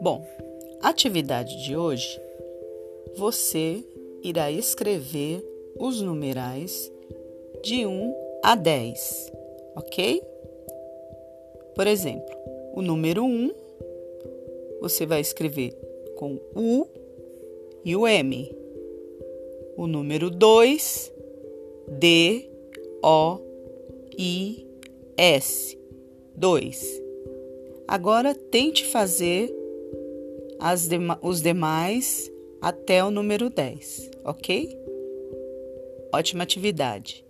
Bom, atividade de hoje, você irá escrever os numerais de 1 a 10, ok? Por exemplo, o número 1 você vai escrever com U e o M. O número 2, D, O, I, S. 2. Agora tente fazer dema os demais até o número 10, ok? Ótima atividade!